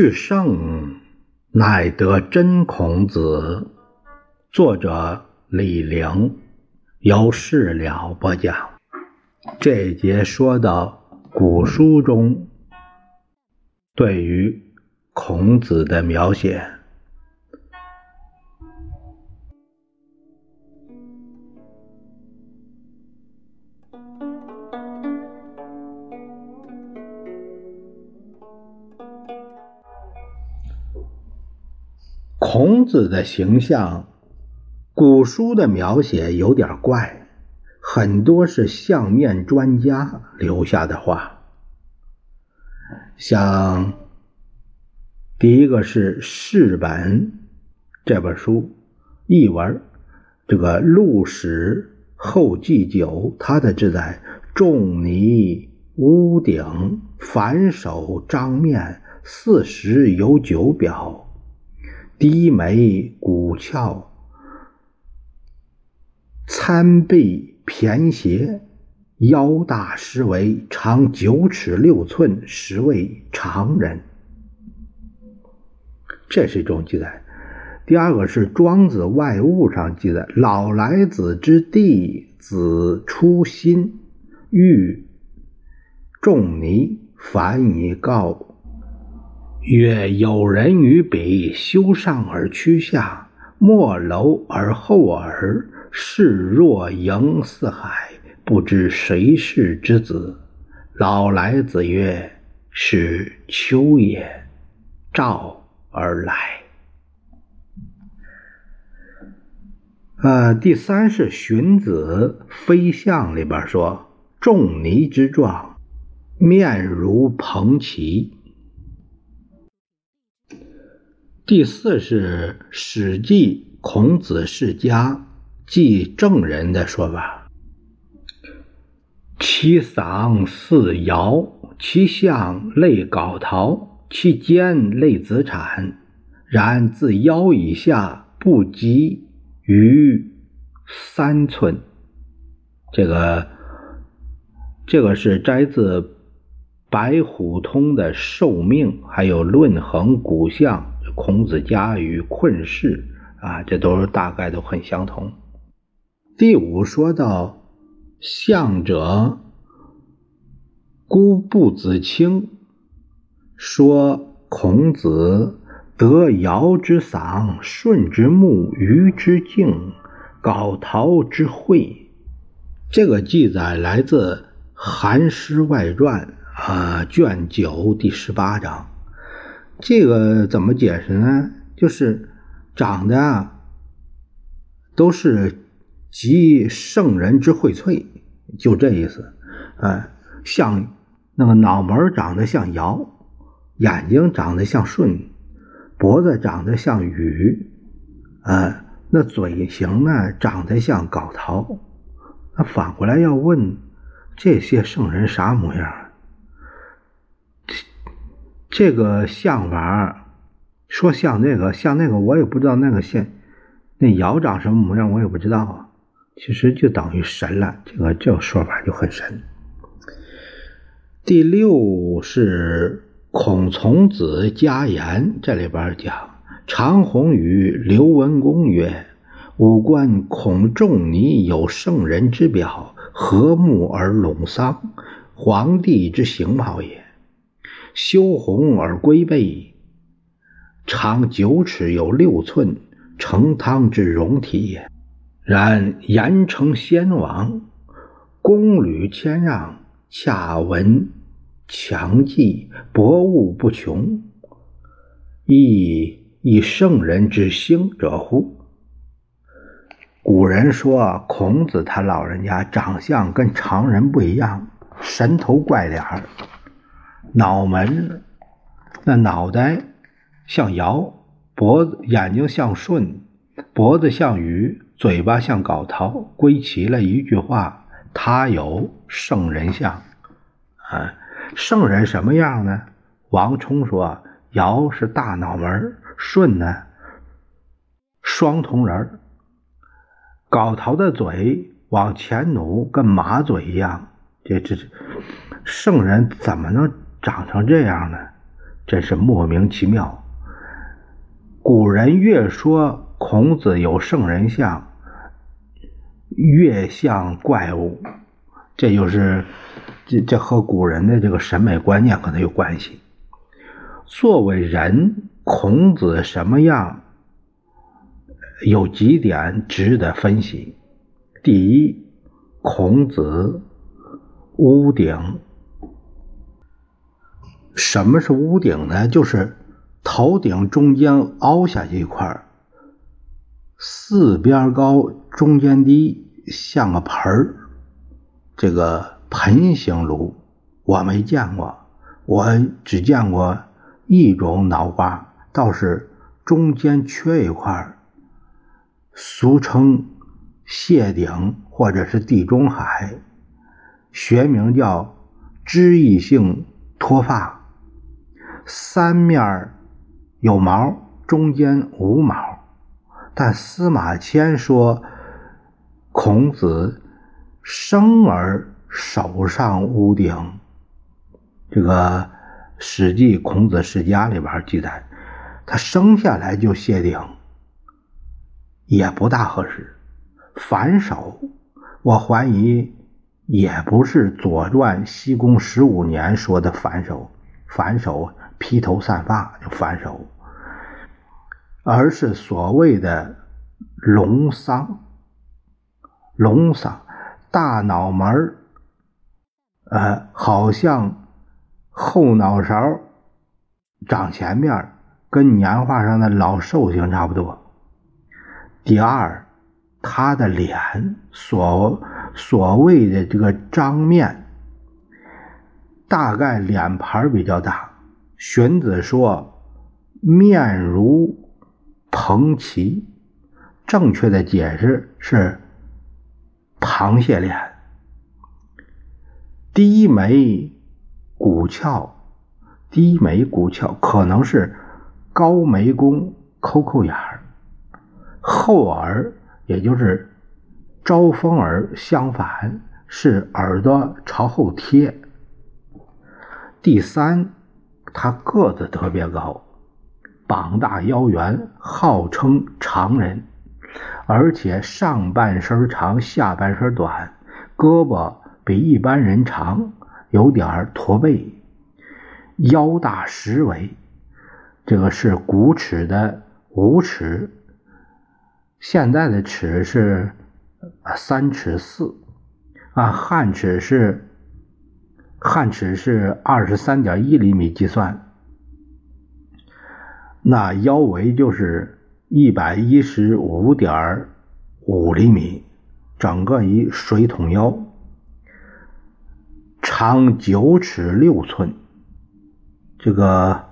去圣乃得真孔子。作者李陵，由事了播讲。这一节说到古书中对于孔子的描写。孔子的形象，古书的描写有点怪，很多是相面专家留下的话。像第一个是《世本》这本书译文，这个陆史后记九，他的字在仲尼屋顶，反手张面，四时有九表。低眉骨翘，参背偏斜，腰大实为长九尺六寸，实为常人。这是一种记载。第二个是《庄子外物》上记载：“老来子之弟子出心，欲仲尼，反以告。”曰：有人于彼修上而趋下，莫楼而后耳，视若盈四海，不知谁是之子。老来子曰：是丘也。召而来。呃，第三是《荀子·非象》里边说：仲尼之状，面如彭蜞。第四是《史记·孔子世家记证人的说法：其嗓似尧，其相类皋陶，其肩类子产，然自腰以下不及于三寸。这个，这个是摘自《白虎通》的寿命，还有《论衡古相》。孔子家与困世啊，这都是大概都很相同。第五说到相者，孤不子清说孔子得尧之嗓，舜之目，虞之敬，皋陶之慧。这个记载来自《韩诗外传》啊，卷九第十八章。这个怎么解释呢？就是长得啊，都是集圣人之荟萃，就这意思。哎，像那个脑门长得像尧，眼睛长得像舜，脖子长得像禹，啊，那嘴型呢长得像皋陶。那反过来要问，这些圣人啥模样？这个像法说像那个像那个，我也不知道那个像那尧长什么模样，我也不知道啊。其实就等于神了，这个这个说法就很神。第六是孔从子家言，这里边讲长虹与刘文公曰：“吾观孔仲尼有圣人之表，和睦而陇桑，皇帝之形貌也。”修红而龟背，长九尺有六寸，成汤之容体也。然言成先王，功履谦让，恰闻强记，博物不穷，亦以圣人之兴者乎？古人说，孔子他老人家长相跟常人不一样，神头怪脸儿。脑门，那脑袋像尧，脖子眼睛像舜，脖子像禹，嘴巴像皋陶，归齐了一句话，他有圣人相。啊，圣人什么样呢？王充说，尧是大脑门，舜呢双瞳仁，皋陶的嘴往前努，跟马嘴一样。这这这，圣人怎么能？长成这样呢？真是莫名其妙。古人越说孔子有圣人相，越像怪物，这就是这这和古人的这个审美观念可能有关系。作为人，孔子什么样？有几点值得分析。第一，孔子屋顶。什么是屋顶呢？就是头顶中间凹下去一块四边高，中间低，像个盆儿。这个盆形炉我没见过，我只见过一种脑瓜，倒是中间缺一块俗称谢顶或者是地中海，学名叫脂溢性脱发，三面有毛，中间无毛。但司马迁说孔子生而手上无顶，这个《史记·孔子世家》里边记载，他生下来就谢顶。也不大合适，反手，我怀疑也不是《左传》西宫十五年说的反手，反手披头散发就反手，而是所谓的龙桑。龙桑，大脑门儿呃，好像后脑勺长前面，跟年画上的老寿星差不多。第二，他的脸所所谓的这个张面，大概脸盘比较大。荀子说面如彭奇，正确的解释是螃蟹脸。低眉骨翘，低眉骨翘可能是高眉弓抠抠眼儿。后耳，也就是招风耳，相反是耳朵朝后贴。第三，他个子特别高，膀大腰圆，号称常人，而且上半身长，下半身短，胳膊比一般人长，有点驼背，腰大十围，这个是古尺的五尺。现在的尺是三尺四，啊，汉尺是汉尺是二十三点一厘米计算，那腰围就是一百一十五点五厘米，整个一水桶腰，长九尺六寸，这个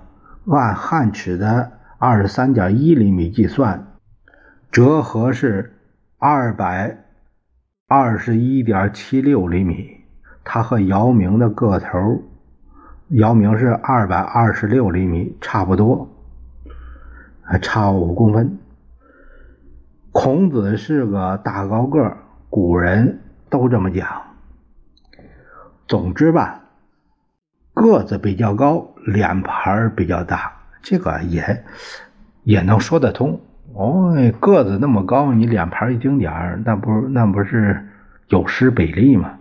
按汉尺的二十三点一厘米计算。折合是二百二十一点七六厘米，他和姚明的个头，姚明是二百二十六厘米，差不多，还差五公分。孔子是个大高个，古人都这么讲。总之吧，个子比较高，脸盘比较大，这个也也能说得通。哦，个子那么高，你脸盘一丁点儿，那不那不是有失比例吗？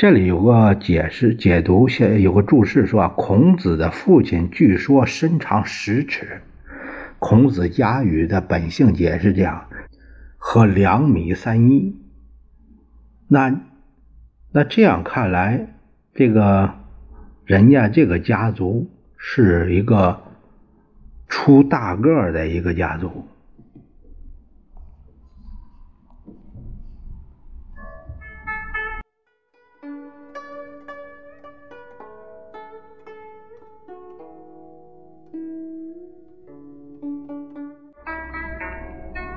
这里有个解释解读，现有个注释说，孔子的父亲据说身长十尺，孔子家语的本性解释这样，和两米三一。那那这样看来，这个人家这个家族是一个出大个的一个家族。